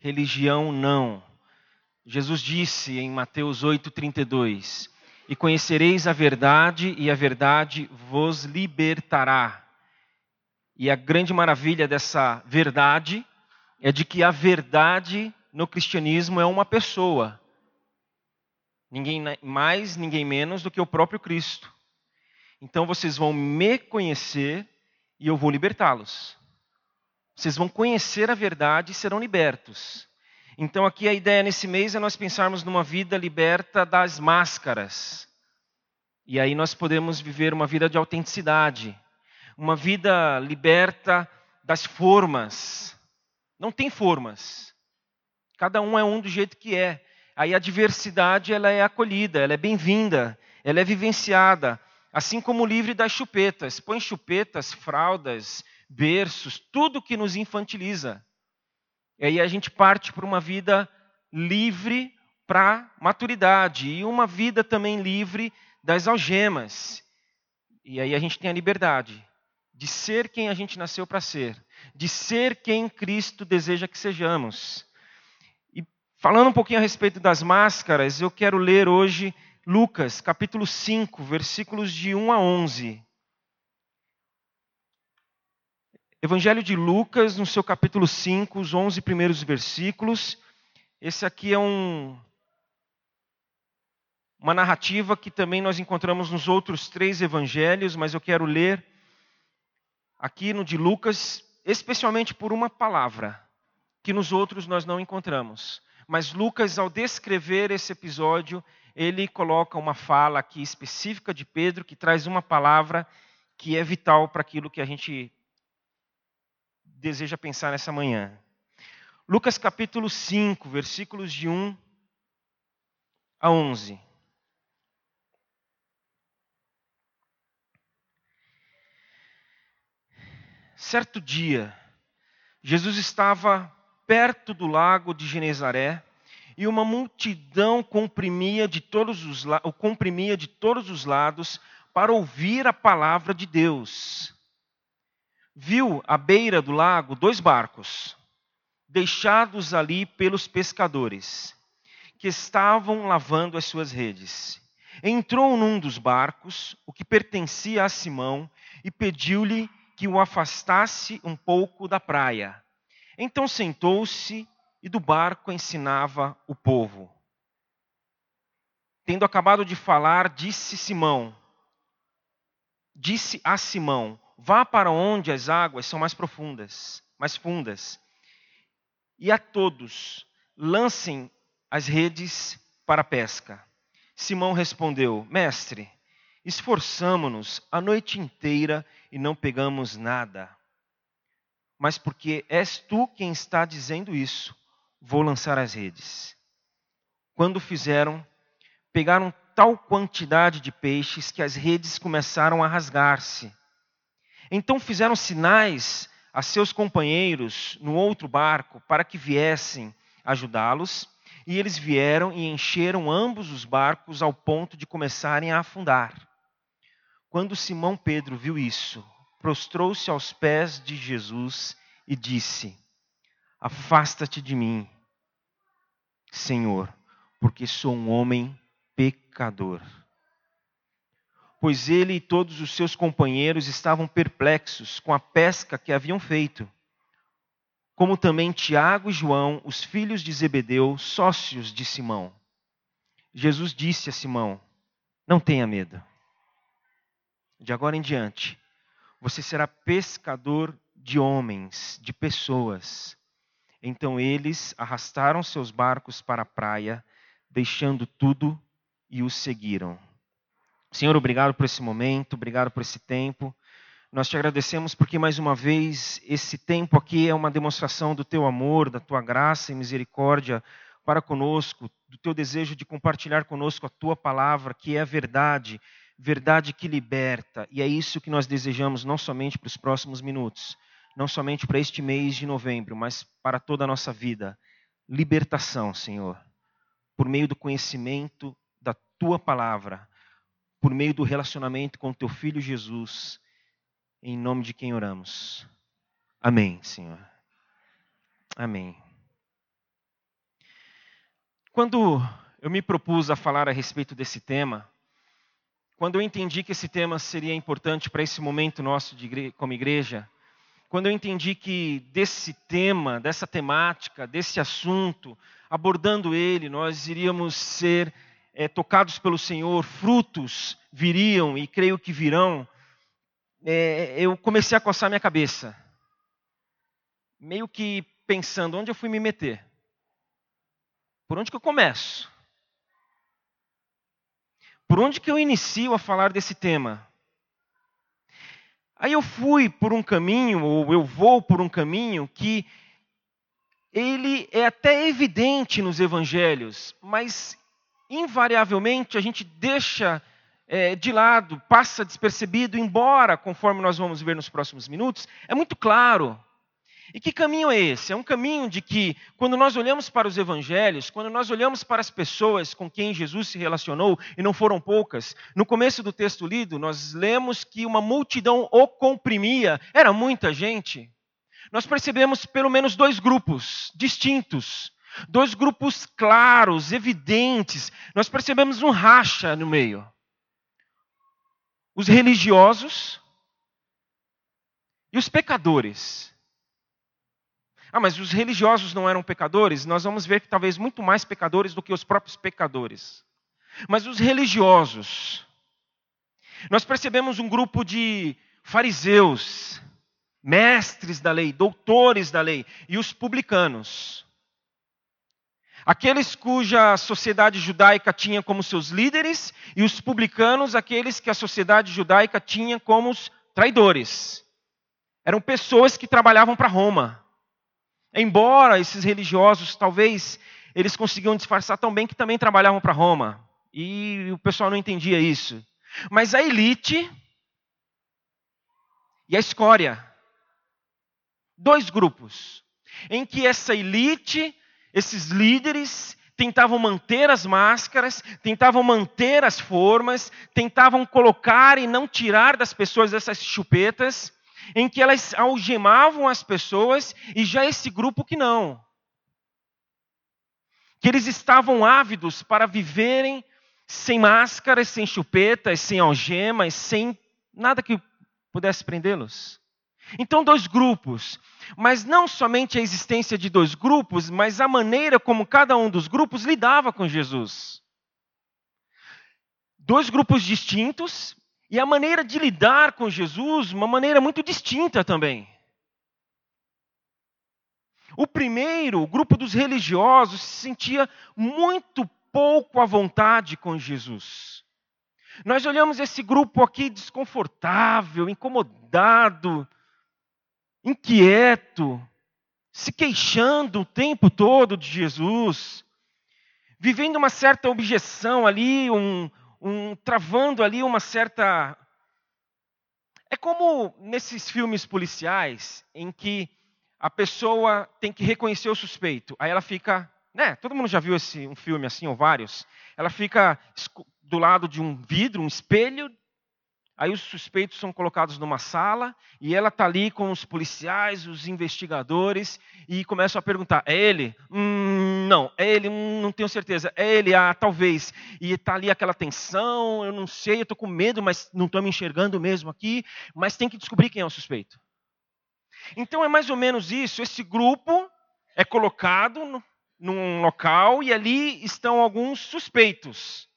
religião não. Jesus disse em Mateus 8:32: "E conhecereis a verdade, e a verdade vos libertará." E a grande maravilha dessa verdade é de que a verdade no cristianismo é uma pessoa. Ninguém mais, ninguém menos do que o próprio Cristo. Então vocês vão me conhecer e eu vou libertá-los. Vocês vão conhecer a verdade e serão libertos. Então, aqui a ideia nesse mês é nós pensarmos numa vida liberta das máscaras. E aí nós podemos viver uma vida de autenticidade, uma vida liberta das formas. Não tem formas. Cada um é um do jeito que é. Aí a diversidade ela é acolhida, ela é bem-vinda, ela é vivenciada, assim como livre das chupetas. Põe chupetas, fraldas, berços, tudo que nos infantiliza. E aí a gente parte para uma vida livre para maturidade e uma vida também livre das algemas. E aí a gente tem a liberdade de ser quem a gente nasceu para ser, de ser quem Cristo deseja que sejamos. E falando um pouquinho a respeito das máscaras, eu quero ler hoje Lucas, capítulo 5, versículos de 1 a 11. Evangelho de Lucas, no seu capítulo 5, os 11 primeiros versículos. Esse aqui é um, uma narrativa que também nós encontramos nos outros três evangelhos, mas eu quero ler aqui no de Lucas, especialmente por uma palavra, que nos outros nós não encontramos. Mas Lucas, ao descrever esse episódio, ele coloca uma fala aqui específica de Pedro, que traz uma palavra que é vital para aquilo que a gente deseja pensar nessa manhã. Lucas capítulo 5, versículos de 1 a 11. Certo dia, Jesus estava perto do lago de Genezaré e uma multidão comprimia de todos os, o comprimia de todos os lados para ouvir a palavra de Deus viu à beira do lago dois barcos, deixados ali pelos pescadores, que estavam lavando as suas redes. Entrou num dos barcos, o que pertencia a Simão, e pediu-lhe que o afastasse um pouco da praia. Então sentou-se e do barco ensinava o povo. Tendo acabado de falar, disse Simão, disse a Simão: Vá para onde as águas são mais profundas, mais fundas. E a todos lancem as redes para a pesca. Simão respondeu: Mestre, esforçamo-nos a noite inteira e não pegamos nada. Mas porque és tu quem está dizendo isso, vou lançar as redes. Quando fizeram, pegaram tal quantidade de peixes que as redes começaram a rasgar-se. Então fizeram sinais a seus companheiros no outro barco para que viessem ajudá-los, e eles vieram e encheram ambos os barcos ao ponto de começarem a afundar. Quando Simão Pedro viu isso, prostrou-se aos pés de Jesus e disse: Afasta-te de mim, Senhor, porque sou um homem pecador pois ele e todos os seus companheiros estavam perplexos com a pesca que haviam feito. Como também Tiago e João, os filhos de Zebedeu, sócios de Simão. Jesus disse a Simão: Não tenha medo. De agora em diante, você será pescador de homens, de pessoas. Então eles arrastaram seus barcos para a praia, deixando tudo e os seguiram. Senhor, obrigado por esse momento, obrigado por esse tempo. Nós te agradecemos porque, mais uma vez, esse tempo aqui é uma demonstração do teu amor, da tua graça e misericórdia para conosco, do teu desejo de compartilhar conosco a tua palavra, que é a verdade, verdade que liberta. E é isso que nós desejamos, não somente para os próximos minutos, não somente para este mês de novembro, mas para toda a nossa vida. Libertação, Senhor, por meio do conhecimento da tua palavra por meio do relacionamento com teu filho Jesus, em nome de quem oramos. Amém, Senhor. Amém. Quando eu me propus a falar a respeito desse tema, quando eu entendi que esse tema seria importante para esse momento nosso de como igreja, quando eu entendi que desse tema, dessa temática, desse assunto, abordando ele, nós iríamos ser é, tocados pelo Senhor, frutos viriam e creio que virão, é, eu comecei a coçar minha cabeça, meio que pensando onde eu fui me meter, por onde que eu começo? Por onde que eu inicio a falar desse tema? Aí eu fui por um caminho, ou eu vou por um caminho que ele é até evidente nos evangelhos, mas invariavelmente a gente deixa é, de lado, passa despercebido, embora, conforme nós vamos ver nos próximos minutos, é muito claro e que caminho é esse? É um caminho de que, quando nós olhamos para os evangelhos, quando nós olhamos para as pessoas com quem Jesus se relacionou, e não foram poucas, no começo do texto lido, nós lemos que uma multidão o comprimia, era muita gente. Nós percebemos pelo menos dois grupos distintos, dois grupos claros, evidentes. Nós percebemos um racha no meio. Os religiosos e os pecadores. Ah, mas os religiosos não eram pecadores? Nós vamos ver que talvez muito mais pecadores do que os próprios pecadores. Mas os religiosos, nós percebemos um grupo de fariseus, mestres da lei, doutores da lei, e os publicanos. Aqueles cuja sociedade judaica tinha como seus líderes, e os publicanos, aqueles que a sociedade judaica tinha como os traidores. Eram pessoas que trabalhavam para Roma. Embora esses religiosos, talvez, eles conseguiam disfarçar tão bem que também trabalhavam para Roma. E o pessoal não entendia isso. Mas a elite e a escória. Dois grupos. Em que essa elite, esses líderes, tentavam manter as máscaras, tentavam manter as formas, tentavam colocar e não tirar das pessoas essas chupetas em que elas algemavam as pessoas e já esse grupo que não. Que eles estavam ávidos para viverem sem máscaras, sem chupetas, sem algemas, sem nada que pudesse prendê-los. Então, dois grupos. Mas não somente a existência de dois grupos, mas a maneira como cada um dos grupos lidava com Jesus. Dois grupos distintos, e a maneira de lidar com Jesus, uma maneira muito distinta também. O primeiro, o grupo dos religiosos, se sentia muito pouco à vontade com Jesus. Nós olhamos esse grupo aqui desconfortável, incomodado, inquieto, se queixando o tempo todo de Jesus, vivendo uma certa objeção ali, um, um, travando ali uma certa. É como nesses filmes policiais em que a pessoa tem que reconhecer o suspeito. Aí ela fica, né? Todo mundo já viu esse um filme assim ou vários? Ela fica do lado de um vidro, um espelho, Aí os suspeitos são colocados numa sala e ela está ali com os policiais, os investigadores e começam a perguntar: é ele? Hum, não, é ele? Hum, não tenho certeza. É ele? Ah, talvez. E está ali aquela tensão, eu não sei, eu estou com medo, mas não estou me enxergando mesmo aqui. Mas tem que descobrir quem é o suspeito. Então é mais ou menos isso. Esse grupo é colocado num local e ali estão alguns suspeitos.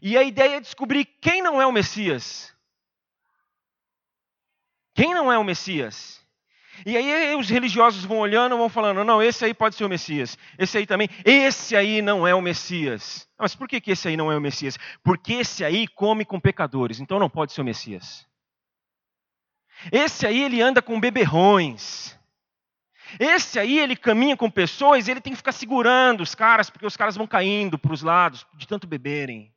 E a ideia é descobrir quem não é o Messias. Quem não é o Messias? E aí os religiosos vão olhando, vão falando, não, esse aí pode ser o Messias. Esse aí também, esse aí não é o Messias. Mas por que, que esse aí não é o Messias? Porque esse aí come com pecadores, então não pode ser o Messias. Esse aí ele anda com beberrões. Esse aí ele caminha com pessoas, ele tem que ficar segurando os caras, porque os caras vão caindo para os lados de tanto beberem.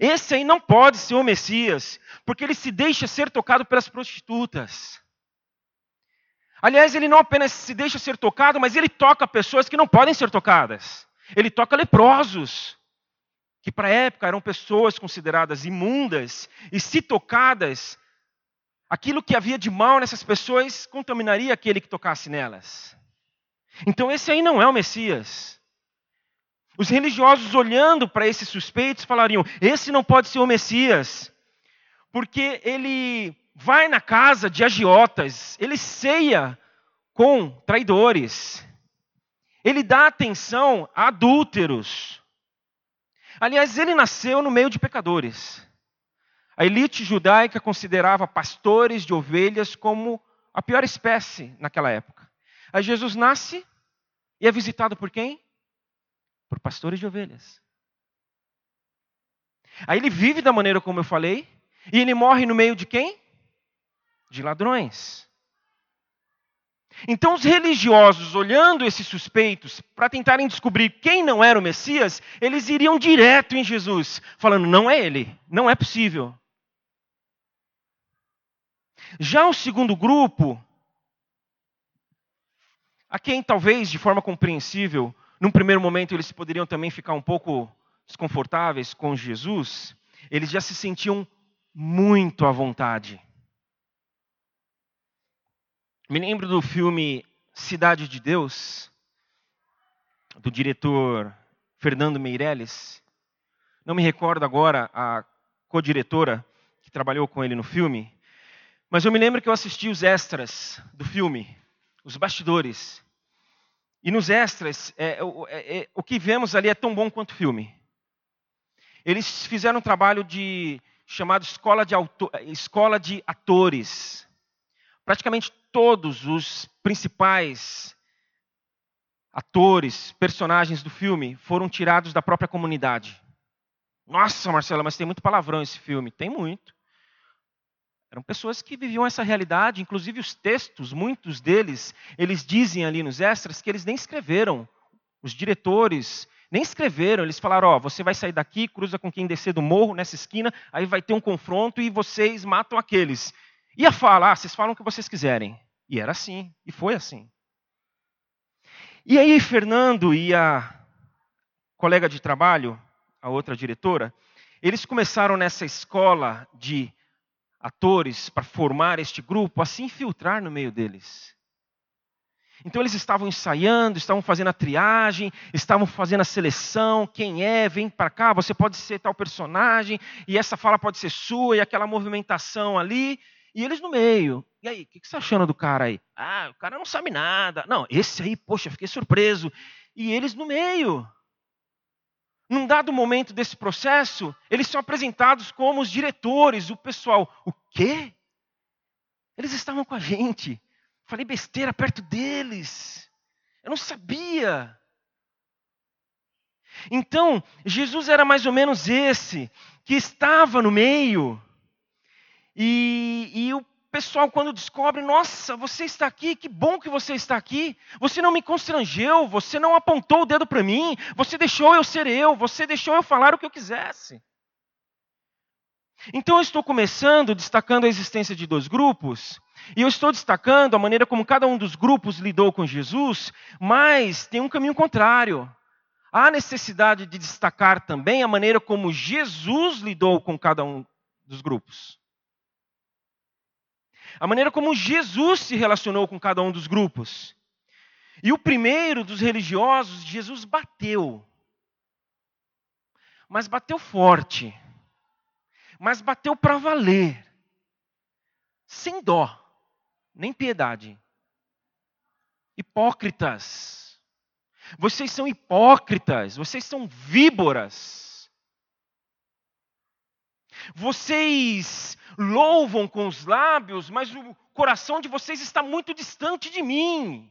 Esse aí não pode ser o Messias, porque ele se deixa ser tocado pelas prostitutas. Aliás, ele não apenas se deixa ser tocado, mas ele toca pessoas que não podem ser tocadas. Ele toca leprosos, que para a época eram pessoas consideradas imundas, e se tocadas, aquilo que havia de mal nessas pessoas contaminaria aquele que tocasse nelas. Então esse aí não é o Messias. Os religiosos, olhando para esses suspeitos, falariam: esse não pode ser o Messias, porque ele vai na casa de agiotas, ele ceia com traidores, ele dá atenção a adúlteros. Aliás, ele nasceu no meio de pecadores. A elite judaica considerava pastores de ovelhas como a pior espécie naquela época. Aí Jesus nasce e é visitado por quem? Por pastores de ovelhas. Aí ele vive da maneira como eu falei, e ele morre no meio de quem? De ladrões. Então, os religiosos, olhando esses suspeitos, para tentarem descobrir quem não era o Messias, eles iriam direto em Jesus, falando: não é ele, não é possível. Já o segundo grupo, a quem talvez de forma compreensível, num primeiro momento eles poderiam também ficar um pouco desconfortáveis com Jesus, eles já se sentiam muito à vontade. Me lembro do filme Cidade de Deus, do diretor Fernando Meirelles. Não me recordo agora a co-diretora que trabalhou com ele no filme, mas eu me lembro que eu assisti os extras do filme, os bastidores. E nos extras, é, é, é, o que vemos ali é tão bom quanto o filme. Eles fizeram um trabalho de chamado escola de, escola de atores. Praticamente todos os principais atores, personagens do filme foram tirados da própria comunidade. Nossa, Marcela, mas tem muito palavrão esse filme. Tem muito. Eram pessoas que viviam essa realidade, inclusive os textos, muitos deles, eles dizem ali nos extras que eles nem escreveram. Os diretores nem escreveram, eles falaram: Ó, oh, você vai sair daqui, cruza com quem descer do morro nessa esquina, aí vai ter um confronto e vocês matam aqueles. E a fala: Ah, vocês falam o que vocês quiserem. E era assim, e foi assim. E aí, Fernando e a colega de trabalho, a outra diretora, eles começaram nessa escola de atores para formar este grupo, a se infiltrar no meio deles. Então eles estavam ensaiando, estavam fazendo a triagem, estavam fazendo a seleção, quem é, vem para cá, você pode ser tal personagem, e essa fala pode ser sua, e aquela movimentação ali, e eles no meio. E aí, o que, que você está achando do cara aí? Ah, o cara não sabe nada. Não, esse aí, poxa, fiquei surpreso. E eles no meio. Num dado momento desse processo, eles são apresentados como os diretores, o pessoal. O quê? Eles estavam com a gente. Falei besteira perto deles. Eu não sabia. Então, Jesus era mais ou menos esse, que estava no meio. E, e o pessoal, quando descobre, nossa, você está aqui, que bom que você está aqui. Você não me constrangeu, você não apontou o dedo para mim, você deixou eu ser eu, você deixou eu falar o que eu quisesse. Então eu estou começando destacando a existência de dois grupos, e eu estou destacando a maneira como cada um dos grupos lidou com Jesus, mas tem um caminho contrário. Há necessidade de destacar também a maneira como Jesus lidou com cada um dos grupos a maneira como Jesus se relacionou com cada um dos grupos. E o primeiro dos religiosos, Jesus bateu. Mas bateu forte. Mas bateu para valer. Sem dó, nem piedade. Hipócritas. Vocês são hipócritas, vocês são víboras. Vocês louvam com os lábios, mas o coração de vocês está muito distante de mim.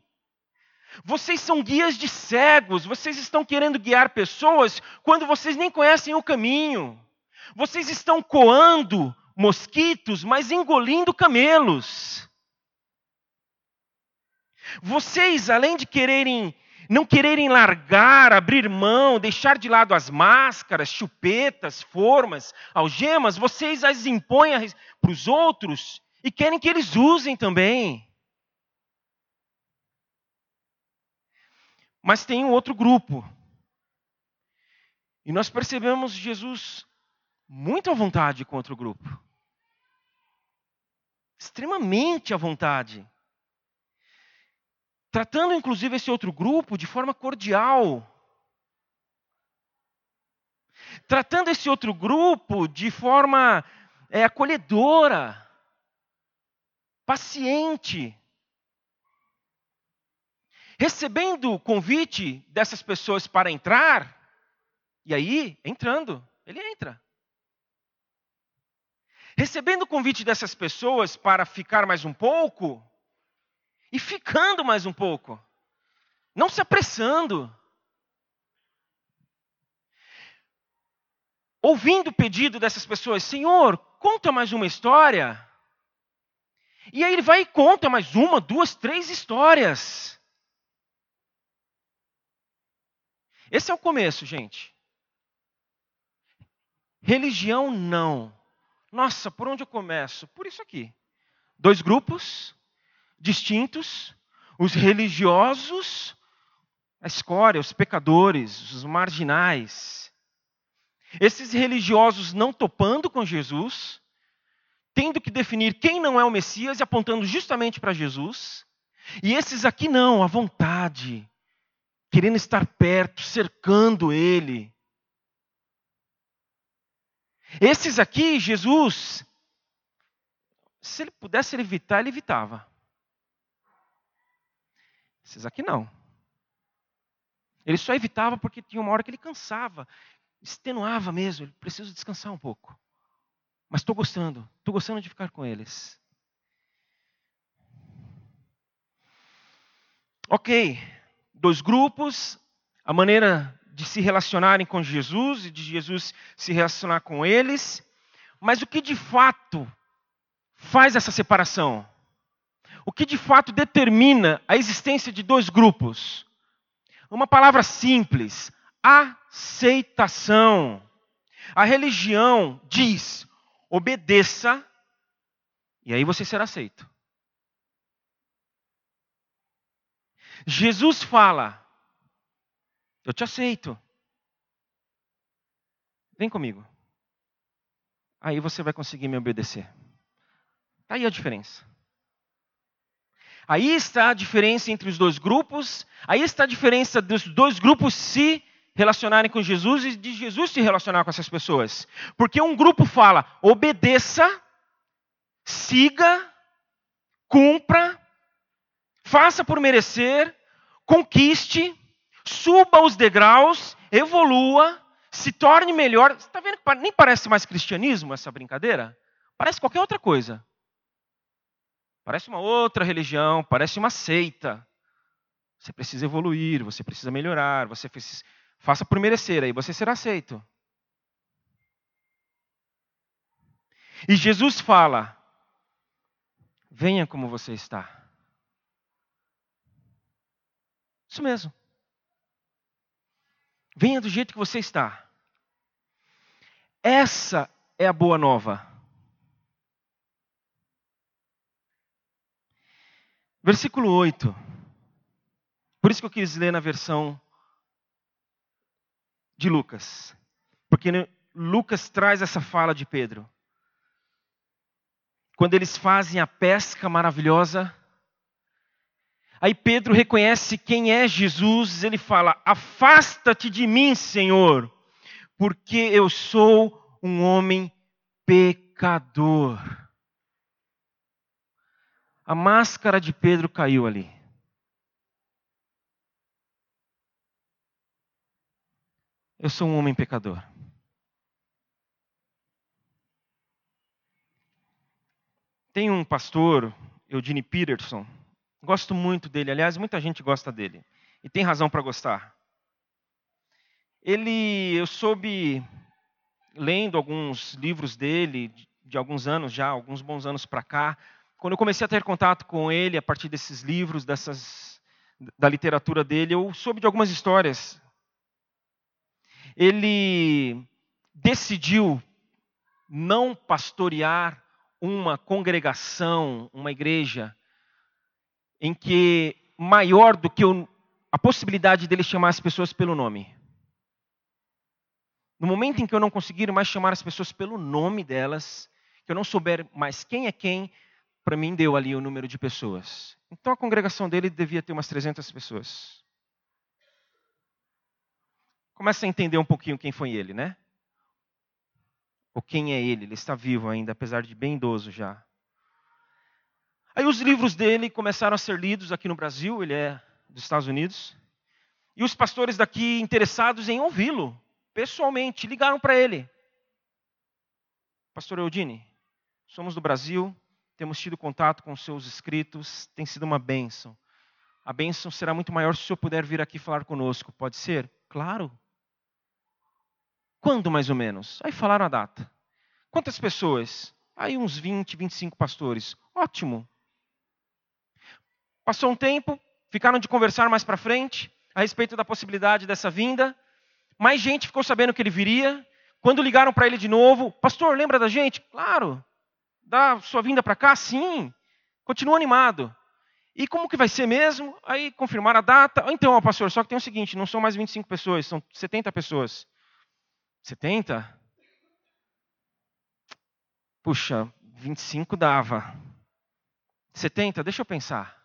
Vocês são guias de cegos, vocês estão querendo guiar pessoas quando vocês nem conhecem o caminho. Vocês estão coando mosquitos, mas engolindo camelos. Vocês, além de quererem não quererem largar, abrir mão, deixar de lado as máscaras, chupetas, formas, algemas, vocês as impõem para os outros e querem que eles usem também. Mas tem um outro grupo. E nós percebemos Jesus muito à vontade com outro grupo. Extremamente à vontade tratando inclusive esse outro grupo de forma cordial. tratando esse outro grupo de forma é, acolhedora, paciente, recebendo o convite dessas pessoas para entrar, e aí, entrando, ele entra. Recebendo o convite dessas pessoas para ficar mais um pouco, e ficando mais um pouco, não se apressando. Ouvindo o pedido dessas pessoas, Senhor, conta mais uma história. E aí ele vai e conta mais uma, duas, três histórias. Esse é o começo, gente. Religião não. Nossa, por onde eu começo? Por isso aqui. Dois grupos distintos, os religiosos, a escória, os pecadores, os marginais. Esses religiosos não topando com Jesus, tendo que definir quem não é o Messias e apontando justamente para Jesus. E esses aqui não, à vontade, querendo estar perto, cercando ele. Esses aqui, Jesus, se ele pudesse evitar, ele evitava. Esses aqui não. Ele só evitava porque tinha uma hora que ele cansava, extenuava mesmo, ele precisa descansar um pouco. Mas estou gostando, estou gostando de ficar com eles. Ok, dois grupos, a maneira de se relacionarem com Jesus e de Jesus se relacionar com eles. Mas o que de fato faz essa separação? O que de fato determina a existência de dois grupos? Uma palavra simples: aceitação. A religião diz: obedeça, e aí você será aceito. Jesus fala: Eu te aceito. Vem comigo. Aí você vai conseguir me obedecer. Está aí a diferença. Aí está a diferença entre os dois grupos. Aí está a diferença dos dois grupos se relacionarem com Jesus e de Jesus se relacionar com essas pessoas. Porque um grupo fala: obedeça, siga, cumpra, faça por merecer, conquiste, suba os degraus, evolua, se torne melhor. Você está vendo que nem parece mais cristianismo essa brincadeira? Parece qualquer outra coisa. Parece uma outra religião, parece uma seita. Você precisa evoluir, você precisa melhorar, você faça por merecer, aí você será aceito. E Jesus fala: venha como você está. Isso mesmo. Venha do jeito que você está. Essa é a boa nova. Versículo 8. Por isso que eu quis ler na versão de Lucas. Porque Lucas traz essa fala de Pedro. Quando eles fazem a pesca maravilhosa Aí Pedro reconhece quem é Jesus, ele fala: Afasta-te de mim, Senhor, porque eu sou um homem pecador. A máscara de Pedro caiu ali. Eu sou um homem pecador. Tem um pastor, Eugene Peterson, Gosto muito dele, aliás, muita gente gosta dele. E tem razão para gostar. Ele, eu soube, lendo alguns livros dele, de, de alguns anos já, alguns bons anos para cá, quando eu comecei a ter contato com ele, a partir desses livros, dessas, da literatura dele, eu soube de algumas histórias. Ele decidiu não pastorear uma congregação, uma igreja, em que maior do que a possibilidade dele chamar as pessoas pelo nome. No momento em que eu não conseguir mais chamar as pessoas pelo nome delas, que eu não souber mais quem é quem, para mim deu ali o número de pessoas. Então a congregação dele devia ter umas 300 pessoas. Começa a entender um pouquinho quem foi ele, né? Ou quem é ele? Ele está vivo ainda, apesar de bem idoso já. Aí os livros dele começaram a ser lidos aqui no Brasil, ele é dos Estados Unidos. E os pastores daqui interessados em ouvi-lo, pessoalmente, ligaram para ele. Pastor Eudine, somos do Brasil, temos tido contato com seus escritos, tem sido uma bênção. A bênção será muito maior se o senhor puder vir aqui falar conosco, pode ser? Claro. Quando mais ou menos? Aí falaram a data. Quantas pessoas? Aí uns 20, 25 pastores. Ótimo. Passou um tempo, ficaram de conversar mais para frente a respeito da possibilidade dessa vinda. Mais gente ficou sabendo que ele viria. Quando ligaram para ele de novo, pastor, lembra da gente? Claro. Dá sua vinda para cá? Sim. Continua animado. E como que vai ser mesmo? Aí confirmaram a data. Então, ó, pastor, só que tem o seguinte: não são mais 25 pessoas, são 70 pessoas. 70? Puxa, 25 dava. 70, deixa eu pensar.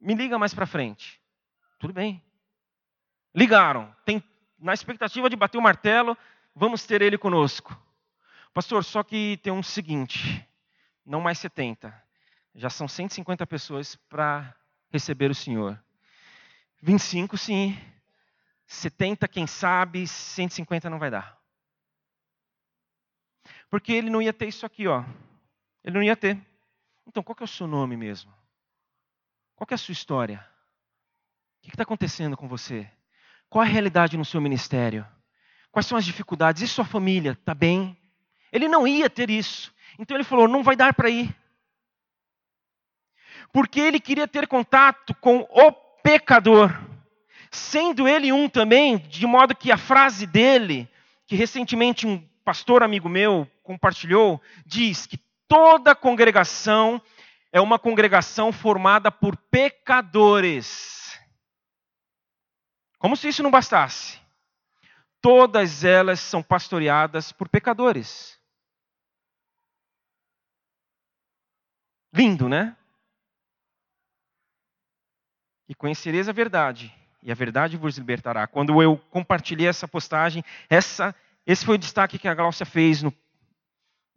Me liga mais para frente. Tudo bem. Ligaram. Tem, na expectativa de bater o martelo, vamos ter ele conosco. Pastor, só que tem um seguinte: não mais 70. Já são 150 pessoas para receber o Senhor. 25, sim. 70, quem sabe, 150 não vai dar. Porque ele não ia ter isso aqui, ó. Ele não ia ter. Então, qual que é o seu nome mesmo? Qual que é a sua história? O que está acontecendo com você? Qual a realidade no seu ministério? Quais são as dificuldades? E sua família? Está bem? Ele não ia ter isso. Então ele falou: não vai dar para ir. Porque ele queria ter contato com o pecador sendo ele um também, de modo que a frase dele, que recentemente um pastor amigo meu compartilhou, diz que toda congregação é uma congregação formada por pecadores. Como se isso não bastasse. Todas elas são pastoreadas por pecadores. Lindo, né? E conhecereis a verdade, e a verdade vos libertará. Quando eu compartilhei essa postagem, essa, esse foi o destaque que a Glaucia fez no,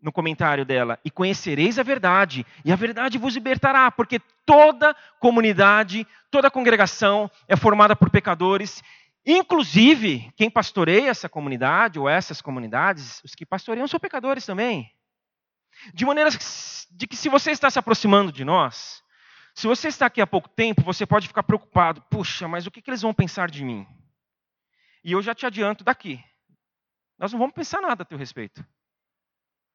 no comentário dela. E conhecereis a verdade, e a verdade vos libertará, porque toda comunidade, toda congregação é formada por pecadores, inclusive quem pastoreia essa comunidade ou essas comunidades, os que pastoreiam são pecadores também. De maneira de que se você está se aproximando de nós, se você está aqui há pouco tempo, você pode ficar preocupado. Puxa, mas o que, que eles vão pensar de mim? E eu já te adianto daqui. Nós não vamos pensar nada a teu respeito.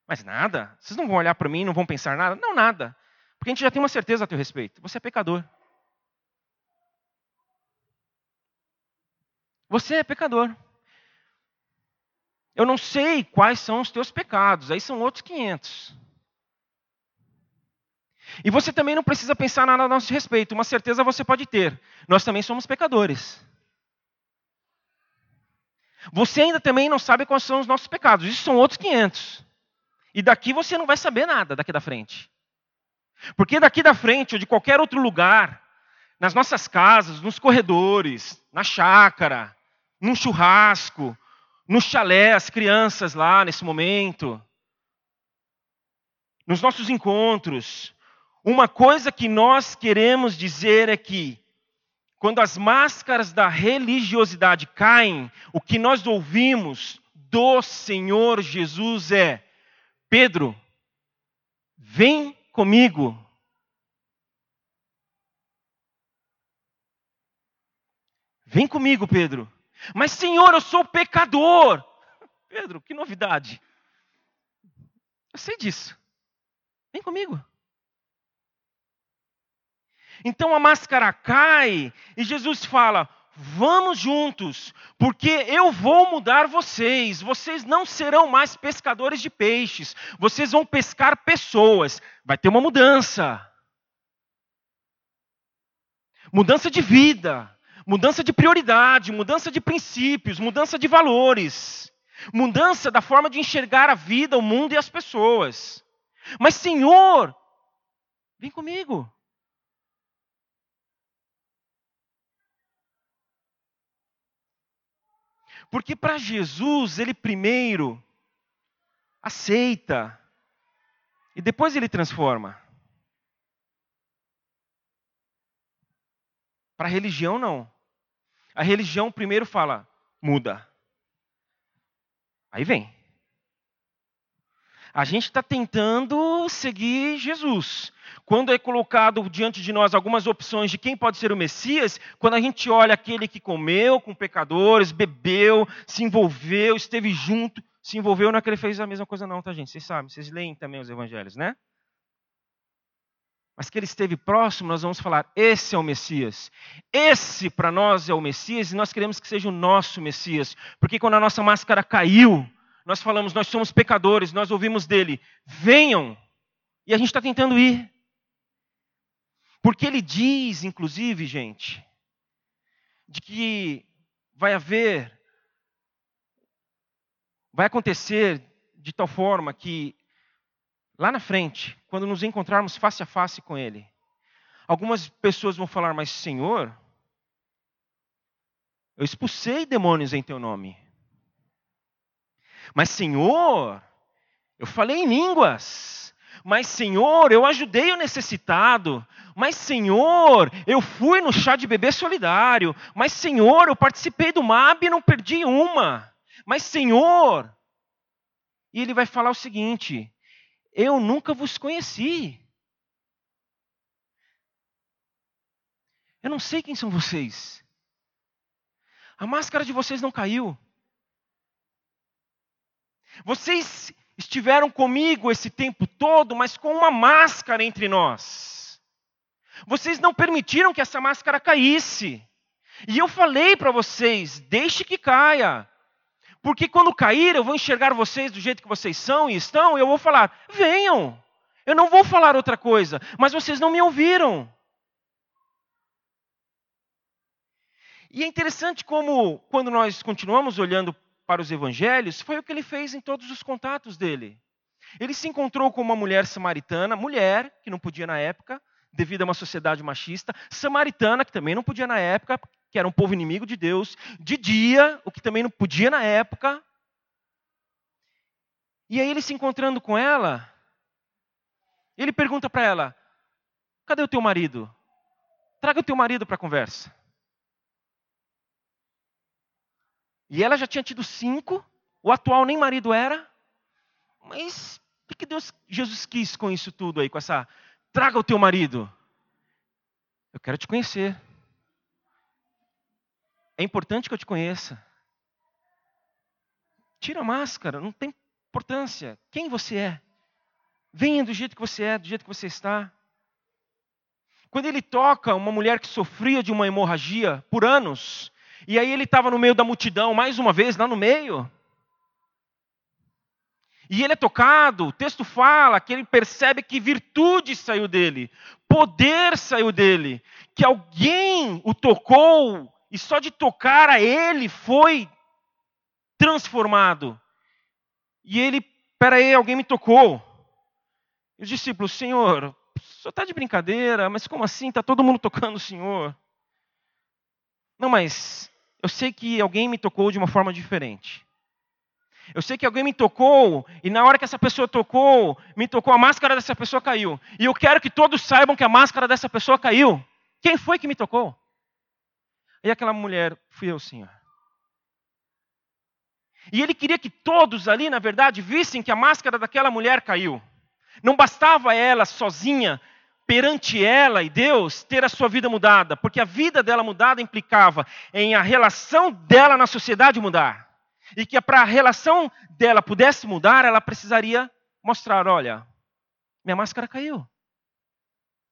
Mas nada? Vocês não vão olhar para mim não vão pensar nada? Não, nada. Porque a gente já tem uma certeza a teu respeito. Você é pecador. Você é pecador. Eu não sei quais são os teus pecados, aí são outros 500. E você também não precisa pensar nada a nosso respeito, uma certeza você pode ter: nós também somos pecadores. Você ainda também não sabe quais são os nossos pecados, isso são outros 500. E daqui você não vai saber nada daqui da frente. Porque daqui da frente ou de qualquer outro lugar, nas nossas casas, nos corredores, na chácara, num churrasco, no chalé, as crianças lá nesse momento, nos nossos encontros, uma coisa que nós queremos dizer é que, quando as máscaras da religiosidade caem, o que nós ouvimos do Senhor Jesus é: Pedro, vem comigo. Vem comigo, Pedro. Mas, Senhor, eu sou pecador. Pedro, que novidade. Eu sei disso. Vem comigo. Então a máscara cai e Jesus fala: Vamos juntos, porque eu vou mudar vocês. Vocês não serão mais pescadores de peixes, vocês vão pescar pessoas. Vai ter uma mudança. Mudança de vida, mudança de prioridade, mudança de princípios, mudança de valores, mudança da forma de enxergar a vida, o mundo e as pessoas. Mas, Senhor, vem comigo. Porque para Jesus, ele primeiro aceita, e depois ele transforma. Para a religião, não. A religião primeiro fala, muda. Aí vem. A gente está tentando seguir Jesus. Quando é colocado diante de nós algumas opções de quem pode ser o Messias, quando a gente olha aquele que comeu com pecadores, bebeu, se envolveu, esteve junto, se envolveu, não é que ele fez a mesma coisa, não, tá, gente? Vocês sabem, vocês leem também os evangelhos, né? Mas que ele esteve próximo, nós vamos falar: esse é o Messias. Esse para nós é o Messias e nós queremos que seja o nosso Messias. Porque quando a nossa máscara caiu, nós falamos, nós somos pecadores, nós ouvimos dele, venham. E a gente está tentando ir. Porque ele diz, inclusive, gente, de que vai haver, vai acontecer de tal forma que lá na frente, quando nos encontrarmos face a face com Ele, algumas pessoas vão falar, mas Senhor, eu expulsei demônios em Teu nome. Mas Senhor, eu falei em línguas. Mas Senhor, eu ajudei o necessitado. Mas Senhor, eu fui no chá de bebê solidário. Mas Senhor, eu participei do MAB e não perdi uma. Mas Senhor, e ele vai falar o seguinte: Eu nunca vos conheci. Eu não sei quem são vocês. A máscara de vocês não caiu. Vocês estiveram comigo esse tempo todo, mas com uma máscara entre nós. Vocês não permitiram que essa máscara caísse. E eu falei para vocês: deixe que caia. Porque quando cair, eu vou enxergar vocês do jeito que vocês são e estão, e eu vou falar: venham. Eu não vou falar outra coisa, mas vocês não me ouviram. E é interessante como, quando nós continuamos olhando para os evangelhos, foi o que ele fez em todos os contatos dele. Ele se encontrou com uma mulher samaritana, mulher, que não podia na época, devido a uma sociedade machista, samaritana, que também não podia na época, que era um povo inimigo de Deus, de dia, o que também não podia na época. E aí ele se encontrando com ela, ele pergunta para ela: Cadê o teu marido? Traga o teu marido para a conversa. E ela já tinha tido cinco, o atual nem marido era. Mas o que Deus, Jesus quis com isso tudo aí, com essa traga o teu marido? Eu quero te conhecer. É importante que eu te conheça. Tira a máscara, não tem importância. Quem você é? Venha do jeito que você é, do jeito que você está. Quando ele toca uma mulher que sofria de uma hemorragia por anos, e aí ele estava no meio da multidão, mais uma vez, lá no meio. E ele é tocado, o texto fala que ele percebe que virtude saiu dele, poder saiu dele, que alguém o tocou e só de tocar a ele foi transformado. E ele, peraí, alguém me tocou. E os discípulos, Senhor, só está de brincadeira, mas como assim? Está todo mundo tocando o Senhor. Não, mas eu sei que alguém me tocou de uma forma diferente. Eu sei que alguém me tocou, e na hora que essa pessoa tocou, me tocou, a máscara dessa pessoa caiu. E eu quero que todos saibam que a máscara dessa pessoa caiu. Quem foi que me tocou? E aquela mulher, fui eu, Senhor. E ele queria que todos ali, na verdade, vissem que a máscara daquela mulher caiu. Não bastava ela sozinha perante ela e Deus ter a sua vida mudada, porque a vida dela mudada implicava em a relação dela na sociedade mudar. E que para a relação dela pudesse mudar, ela precisaria mostrar: olha, minha máscara caiu.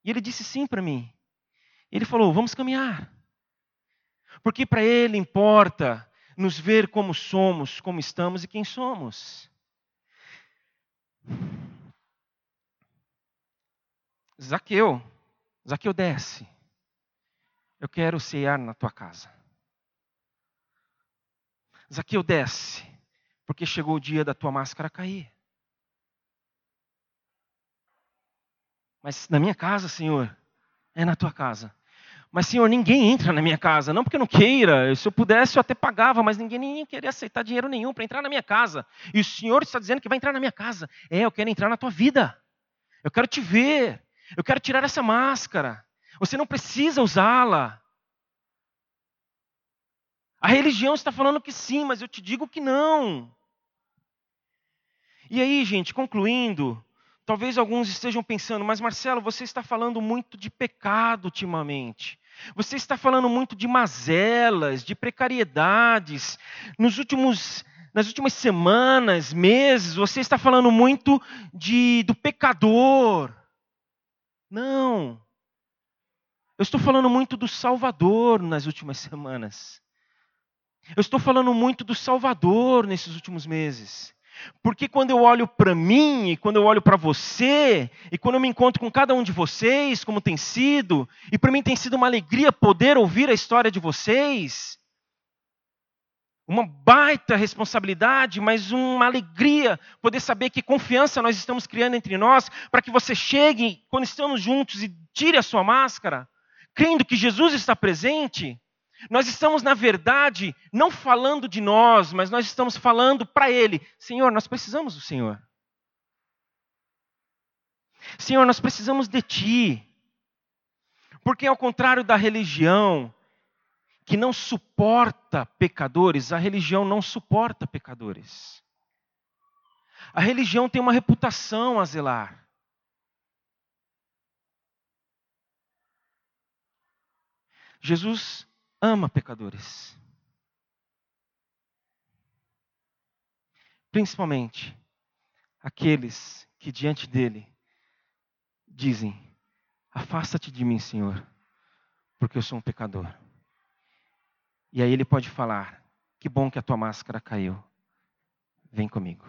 E ele disse sim para mim. Ele falou: vamos caminhar. Porque para ele importa nos ver como somos, como estamos e quem somos. Zaqueu, Zaqueu desce. Eu quero cear na tua casa. Zaqueu desce, porque chegou o dia da tua máscara cair. Mas na minha casa, Senhor, é na tua casa. Mas, Senhor, ninguém entra na minha casa, não porque eu não queira, se eu pudesse eu até pagava, mas ninguém nem queria aceitar dinheiro nenhum para entrar na minha casa. E o Senhor está dizendo que vai entrar na minha casa. É, eu quero entrar na tua vida. Eu quero te ver. Eu quero tirar essa máscara. Você não precisa usá-la. A religião está falando que sim, mas eu te digo que não. E aí, gente, concluindo, talvez alguns estejam pensando, mas Marcelo, você está falando muito de pecado ultimamente. Você está falando muito de mazelas, de precariedades. Nos últimos, nas últimas semanas, meses, você está falando muito de, do pecador. Não. Eu estou falando muito do Salvador nas últimas semanas. Eu estou falando muito do Salvador nesses últimos meses. Porque quando eu olho para mim, e quando eu olho para você, e quando eu me encontro com cada um de vocês, como tem sido, e para mim tem sido uma alegria poder ouvir a história de vocês, uma baita responsabilidade, mas uma alegria poder saber que confiança nós estamos criando entre nós, para que você chegue, quando estamos juntos, e tire a sua máscara, crendo que Jesus está presente. Nós estamos, na verdade, não falando de nós, mas nós estamos falando para Ele: Senhor, nós precisamos do Senhor. Senhor, nós precisamos de Ti. Porque, ao contrário da religião, que não suporta pecadores, a religião não suporta pecadores. A religião tem uma reputação a zelar. Jesus ama pecadores. Principalmente aqueles que diante dele dizem: Afasta-te de mim, Senhor, porque eu sou um pecador. E aí ele pode falar: Que bom que a tua máscara caiu. Vem comigo.